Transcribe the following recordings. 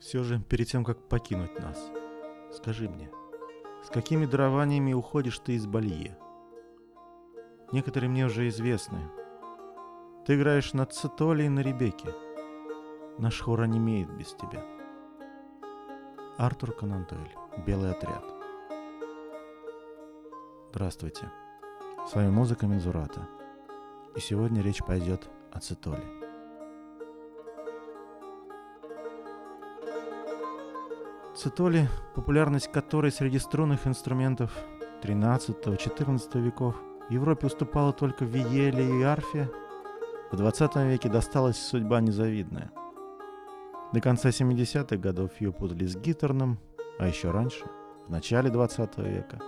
Все же, перед тем, как покинуть нас, скажи мне, с какими дарованиями уходишь ты из Балье? Некоторые мне уже известны. Ты играешь на цитоле и на ребеке. Наш хор онемеет без тебя. Артур Конан Дойль. Белый отряд. Здравствуйте. С вами музыка Мензурата. И сегодня речь пойдет о цитоле. Цитоли, популярность которой среди струнных инструментов 13-14 веков в Европе уступала только виеле и арфе, в 20 веке досталась судьба незавидная. До конца 70-х годов ее путали с гитарным, а еще раньше, в начале 20 века,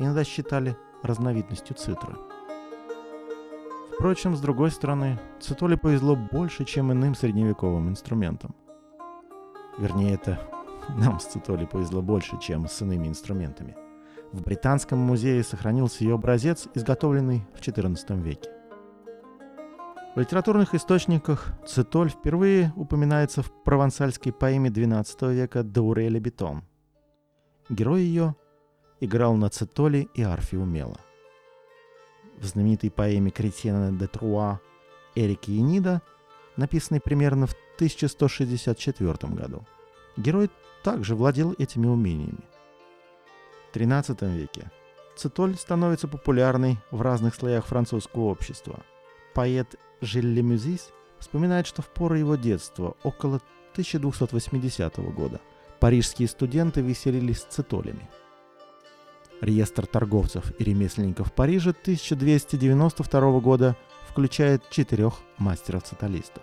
иногда считали разновидностью цитры. Впрочем, с другой стороны, цитоле повезло больше, чем иным средневековым инструментам. Вернее, это нам с Цитоли повезло больше, чем с иными инструментами. В Британском музее сохранился ее образец, изготовленный в XIV веке. В литературных источниках цитоль впервые упоминается в провансальской поэме XII века Дауреля Бетон. Герой ее играл на цитоле и арфе умело. В знаменитой поэме Кретена де Труа Эрик Енида, написанной примерно в 1164 году, герой также владел этими умениями. В XIII веке цитоль становится популярной в разных слоях французского общества. Поэт Жиль Мюзис вспоминает, что в пору его детства, около 1280 года, парижские студенты веселились с цитолями. Реестр торговцев и ремесленников Парижа 1292 года включает четырех мастеров-цитолистов.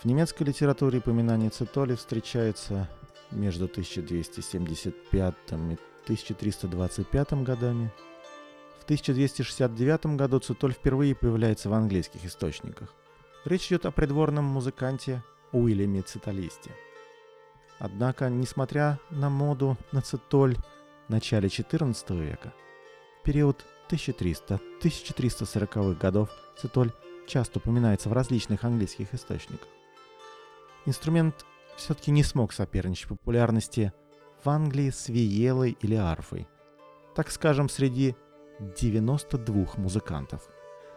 В немецкой литературе упоминание цитоли встречается между 1275 и 1325 годами. В 1269 году цитоль впервые появляется в английских источниках. Речь идет о придворном музыканте Уильяме Циталисте. Однако, несмотря на моду на цитоль в начале XIV века, период 1300-1340-х годов цитоль часто упоминается в различных английских источниках. Инструмент все-таки не смог соперничать в популярности в Англии с виелой или арфой. Так скажем, среди 92 музыкантов.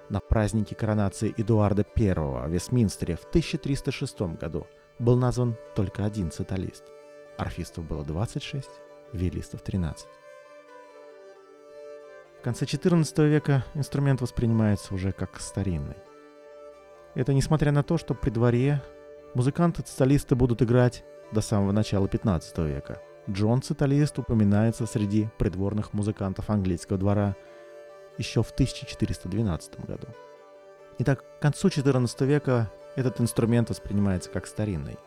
На празднике коронации Эдуарда I в Вестминстере в 1306 году был назван только один циталист. Арфистов было 26, виолистов 13. В конце XIV века инструмент воспринимается уже как старинный. Это несмотря на то, что при дворе Музыканты-циталисты будут играть до самого начала 15 века. Джон Циталист упоминается среди придворных музыкантов английского двора еще в 1412 году. Итак, к концу 14 века этот инструмент воспринимается как старинный.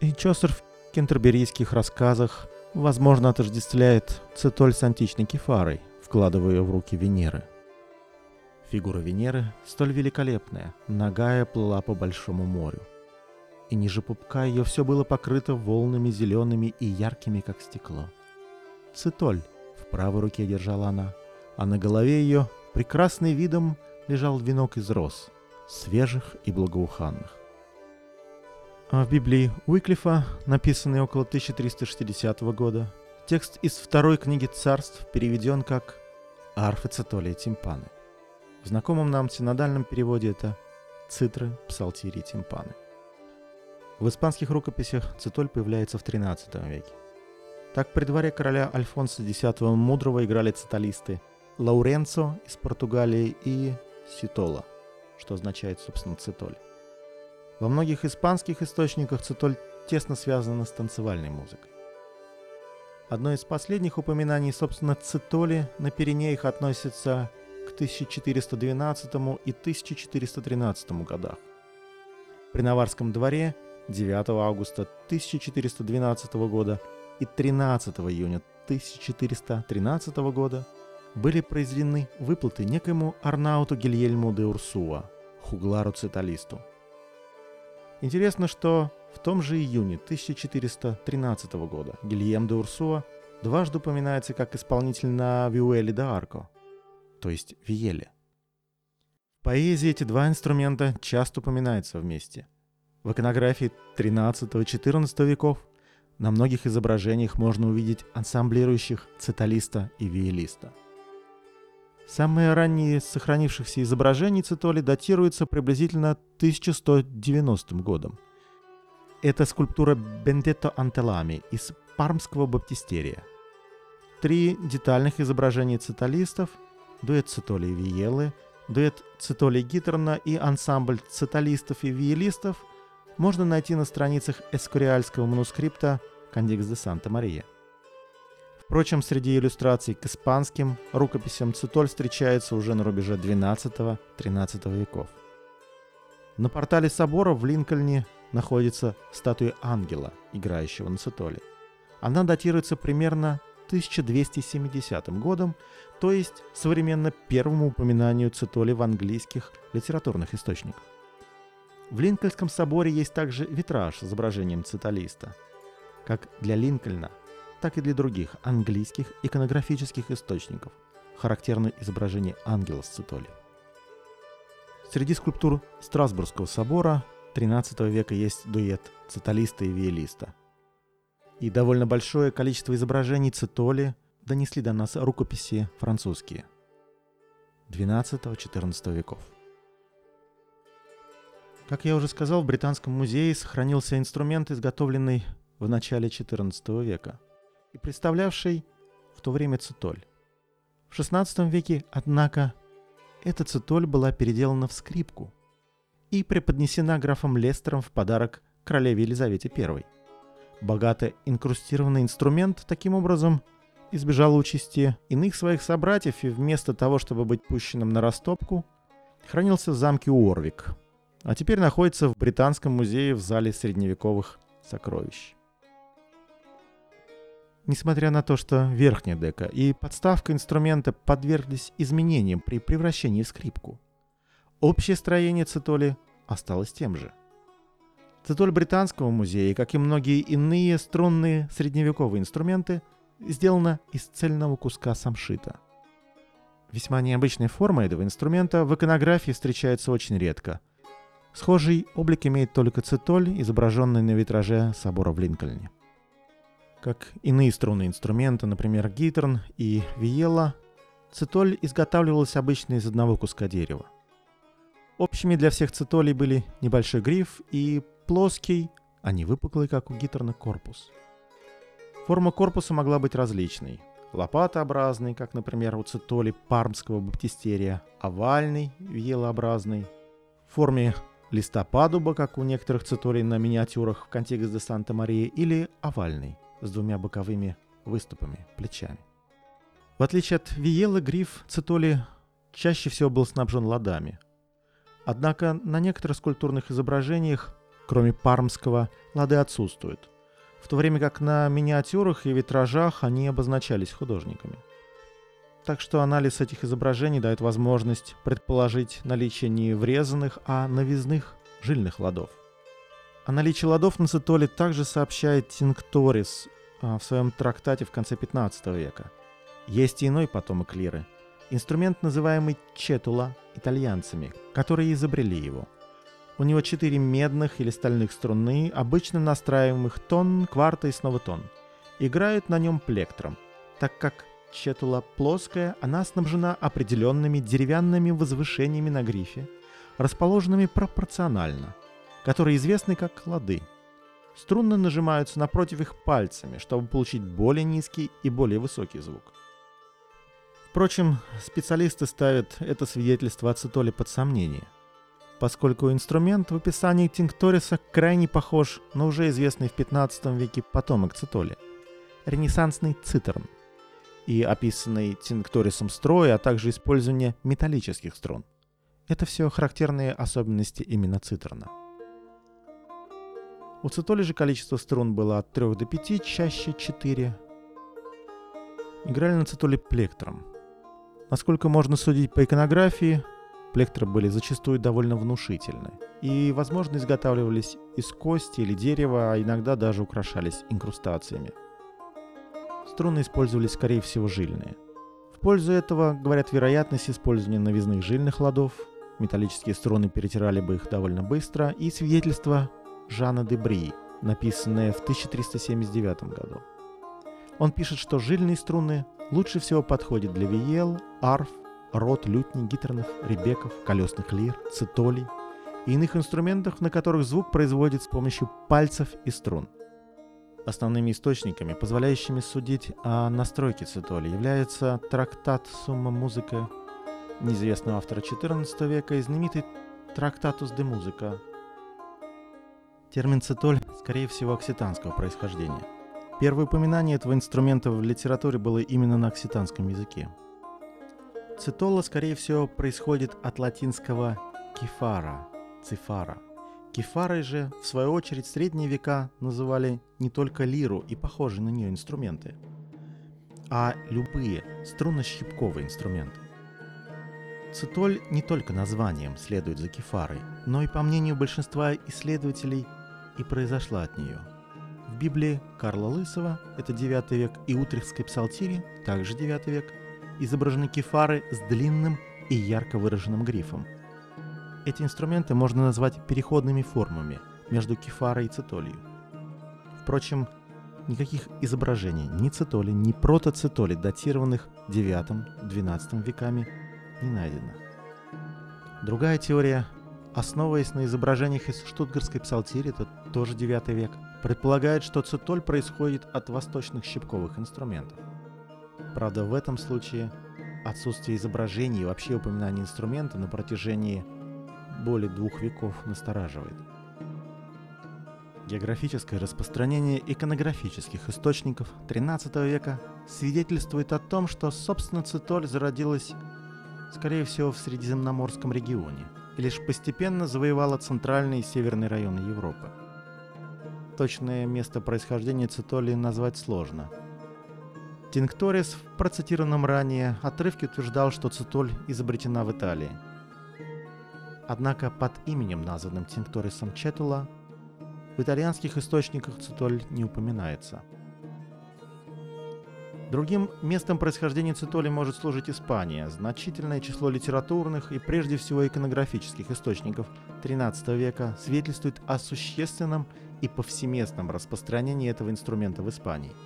И Чосер в кентерберийских рассказах, возможно, отождествляет цитоль с античной кефарой, вкладывая ее в руки Венеры. Фигура Венеры столь великолепная, ногая плыла по большому морю – и ниже пупка ее все было покрыто волнами зелеными и яркими, как стекло. Цитоль в правой руке держала она, а на голове ее прекрасный видом лежал венок из роз, свежих и благоуханных. А в Библии Уиклифа, написанной около 1360 года, текст из второй книги царств переведен как «Арфы, и тимпаны». В знакомом нам синодальном переводе это «Цитры, псалтири, тимпаны». В испанских рукописях цитоль появляется в XIII веке. Так при дворе короля Альфонса X Мудрого играли циталисты Лауренцо из Португалии и Ситола, что означает, собственно, цитоль. Во многих испанских источниках цитоль тесно связана с танцевальной музыкой. Одно из последних упоминаний, собственно, цитоли на Пиренеях относится к 1412 и 1413 годах. При Наварском дворе 9 августа 1412 года и 13 июня 1413 года были произведены выплаты некоему Арнауту Гильельму де Урсуа, хуглару циталисту. Интересно, что в том же июне 1413 года Гильем де Урсуа дважды упоминается как исполнитель на виуэле де арко, то есть виеле. В поэзии эти два инструмента часто упоминаются вместе – в иконографии XIII-XIV веков На многих изображениях можно увидеть ансамблирующих циталиста и виолиста. Самые ранние сохранившихся изображений цитоли датируются приблизительно 1190 годом. Это скульптура Бендетто Антелами из Пармского баптистерия. Три детальных изображения циталистов, дуэт цитоли и виелы, дуэт цитоли Гитерна и ансамбль циталистов и виелистов – можно найти на страницах эскориальского манускрипта «Кандикс де Санта-Мария». Впрочем, среди иллюстраций к испанским рукописям цитоль встречается уже на рубеже XII-XIII веков. На портале собора в Линкольне находится статуя ангела, играющего на цитоле. Она датируется примерно 1270 годом, то есть современно первому упоминанию цитоли в английских литературных источниках. В Линкольнском соборе есть также витраж с изображением циталиста. Как для Линкольна, так и для других английских иконографических источников характерно изображение ангела с цитоли. Среди скульптур Страсбургского собора XIII века есть дуэт циталиста и виолиста. И довольно большое количество изображений цитоли донесли до нас рукописи французские XII-XIV веков. Как я уже сказал, в Британском музее сохранился инструмент, изготовленный в начале XIV века и представлявший в то время цитоль. В XVI веке, однако, эта цитоль была переделана в скрипку и преподнесена графом Лестером в подарок королеве Елизавете I. Богато инкрустированный инструмент таким образом избежал участи иных своих собратьев и вместо того, чтобы быть пущенным на растопку, хранился в замке Уорвик – а теперь находится в Британском музее в зале средневековых сокровищ. Несмотря на то, что верхняя дека и подставка инструмента подверглись изменениям при превращении в скрипку, общее строение цитоли осталось тем же. Цитоль Британского музея, как и многие иные струнные средневековые инструменты, сделана из цельного куска самшита. Весьма необычная форма этого инструмента в иконографии встречается очень редко – Схожий облик имеет только цитоль, изображенный на витраже собора в Линкольне. Как иные струнные инструменты, например, гитерн и виела, цитоль изготавливалась обычно из одного куска дерева. Общими для всех цитолей были небольшой гриф и плоский, а не выпуклый, как у гитерна, корпус. Форма корпуса могла быть различной. Лопатообразный, как, например, у цитоли пармского баптистерия, овальный, виолообразный, в форме листа падуба, как у некоторых цитолей на миниатюрах в Cantigas de Santa Maria, или овальный, с двумя боковыми выступами, плечами. В отличие от виелы, гриф цитоли чаще всего был снабжен ладами. Однако на некоторых скульптурных изображениях, кроме пармского, лады отсутствуют, в то время как на миниатюрах и витражах они обозначались художниками – так что анализ этих изображений дает возможность предположить наличие не врезанных, а навязных жильных ладов. О наличии ладов на цитоле также сообщает Тинкторис а, в своем трактате в конце 15 века. Есть и иной потомок лиры. Инструмент, называемый четула итальянцами, которые изобрели его. У него четыре медных или стальных струны, обычно настраиваемых тон, кварта и снова тон. Играют на нем плектром, так как Четула плоская, она снабжена определенными деревянными возвышениями на грифе, расположенными пропорционально, которые известны как лады. Струны нажимаются напротив их пальцами, чтобы получить более низкий и более высокий звук. Впрочем, специалисты ставят это свидетельство о цитоле под сомнение, поскольку инструмент в описании Тинкториса крайне похож на уже известный в 15 веке потомок цитоли – ренессансный цитерн – и описанный Тинкторисом строй, а также использование металлических струн. Это все характерные особенности именно цитерна. У цитоли же количество струн было от 3 до 5, чаще 4. Играли на цитоле плектром. Насколько можно судить по иконографии, плектры были зачастую довольно внушительны и, возможно, изготавливались из кости или дерева, а иногда даже украшались инкрустациями – струны использовались, скорее всего, жильные. В пользу этого говорят вероятность использования навязных жильных ладов, металлические струны перетирали бы их довольно быстро, и свидетельство Жана де Бри, написанное в 1379 году. Он пишет, что жильные струны лучше всего подходят для виел, арф, рот, лютни, гитернов, ребеков, колесных лир, цитолей и иных инструментов, на которых звук производит с помощью пальцев и струн. Основными источниками, позволяющими судить о настройке цитоли, является трактат «Сумма музыка» неизвестного автора XIV века и знаменитый «Трактатус де музыка». Термин цитоль, скорее всего, окситанского происхождения. Первое упоминание этого инструмента в литературе было именно на окситанском языке. Цитола, скорее всего, происходит от латинского «кефара» – «цифара». Кефарой же, в свою очередь, средние века называли не только лиру и похожие на нее инструменты, а любые струнно-щипковые инструменты. Цитоль не только названием следует за кефарой, но и по мнению большинства исследователей и произошла от нее. В Библии Карла Лысого, это 9 век, и Утрехской псалтире, также 9 век, изображены кефары с длинным и ярко выраженным грифом. Эти инструменты можно назвать переходными формами между кефарой и цитолью. Впрочем, никаких изображений ни цитоли, ни протоцитоли, датированных 9-12 веками, не найдено. Другая теория, основываясь на изображениях из штутгарской псалтири, это тоже 9 век, предполагает, что цитоль происходит от восточных щипковых инструментов. Правда, в этом случае отсутствие изображений и вообще упоминания инструмента на протяжении более двух веков настораживает. Географическое распространение иконографических источников XIII века свидетельствует о том, что, собственно, цитоль зародилась, скорее всего, в Средиземноморском регионе и лишь постепенно завоевала центральные и северные районы Европы. Точное место происхождения цитоли назвать сложно – Тинкторис в процитированном ранее отрывке утверждал, что цитоль изобретена в Италии. Однако под именем, названным Тинкторисом Четула, в итальянских источниках цитоль не упоминается. Другим местом происхождения цитоли может служить Испания. Значительное число литературных и прежде всего иконографических источников XIII века свидетельствует о существенном и повсеместном распространении этого инструмента в Испании –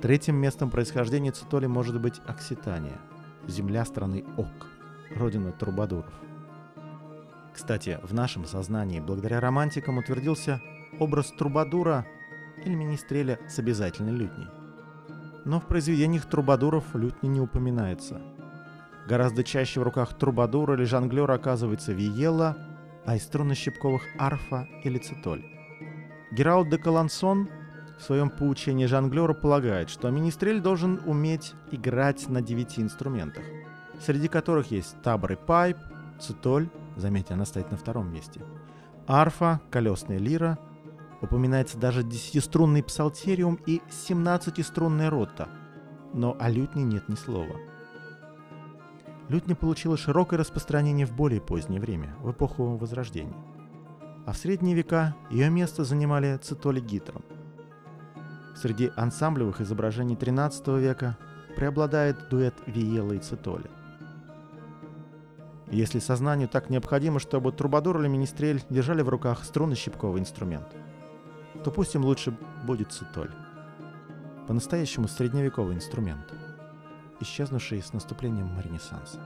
Третьим местом происхождения цитоли может быть Окситания, земля страны Ок, родина трубадуров. Кстати, в нашем сознании благодаря романтикам утвердился образ трубадура или министреля с обязательной лютней. Но в произведениях трубадуров лютни не упоминается. Гораздо чаще в руках трубадура или жонглера оказывается виела, а из струнно-щипковых арфа или цитоль. Гералд де Калансон в своем поучении жонглера полагает, что министрель должен уметь играть на девяти инструментах, среди которых есть табор и пайп, цитоль, заметьте, она стоит на втором месте, арфа, колесная лира, упоминается даже десятиструнный псалтериум и семнадцатиструнная рота, но о лютне нет ни слова. Лютня получила широкое распространение в более позднее время, в эпоху Возрождения. А в средние века ее место занимали цитоли гитром – Среди ансамблевых изображений XIII века преобладает дуэт Виела и Цитоли. Если сознанию так необходимо, чтобы трубадур или министрель держали в руках струнно-щипковый инструмент, то пусть им лучше будет цитоль. По-настоящему средневековый инструмент, исчезнувший с наступлением Ренессанса.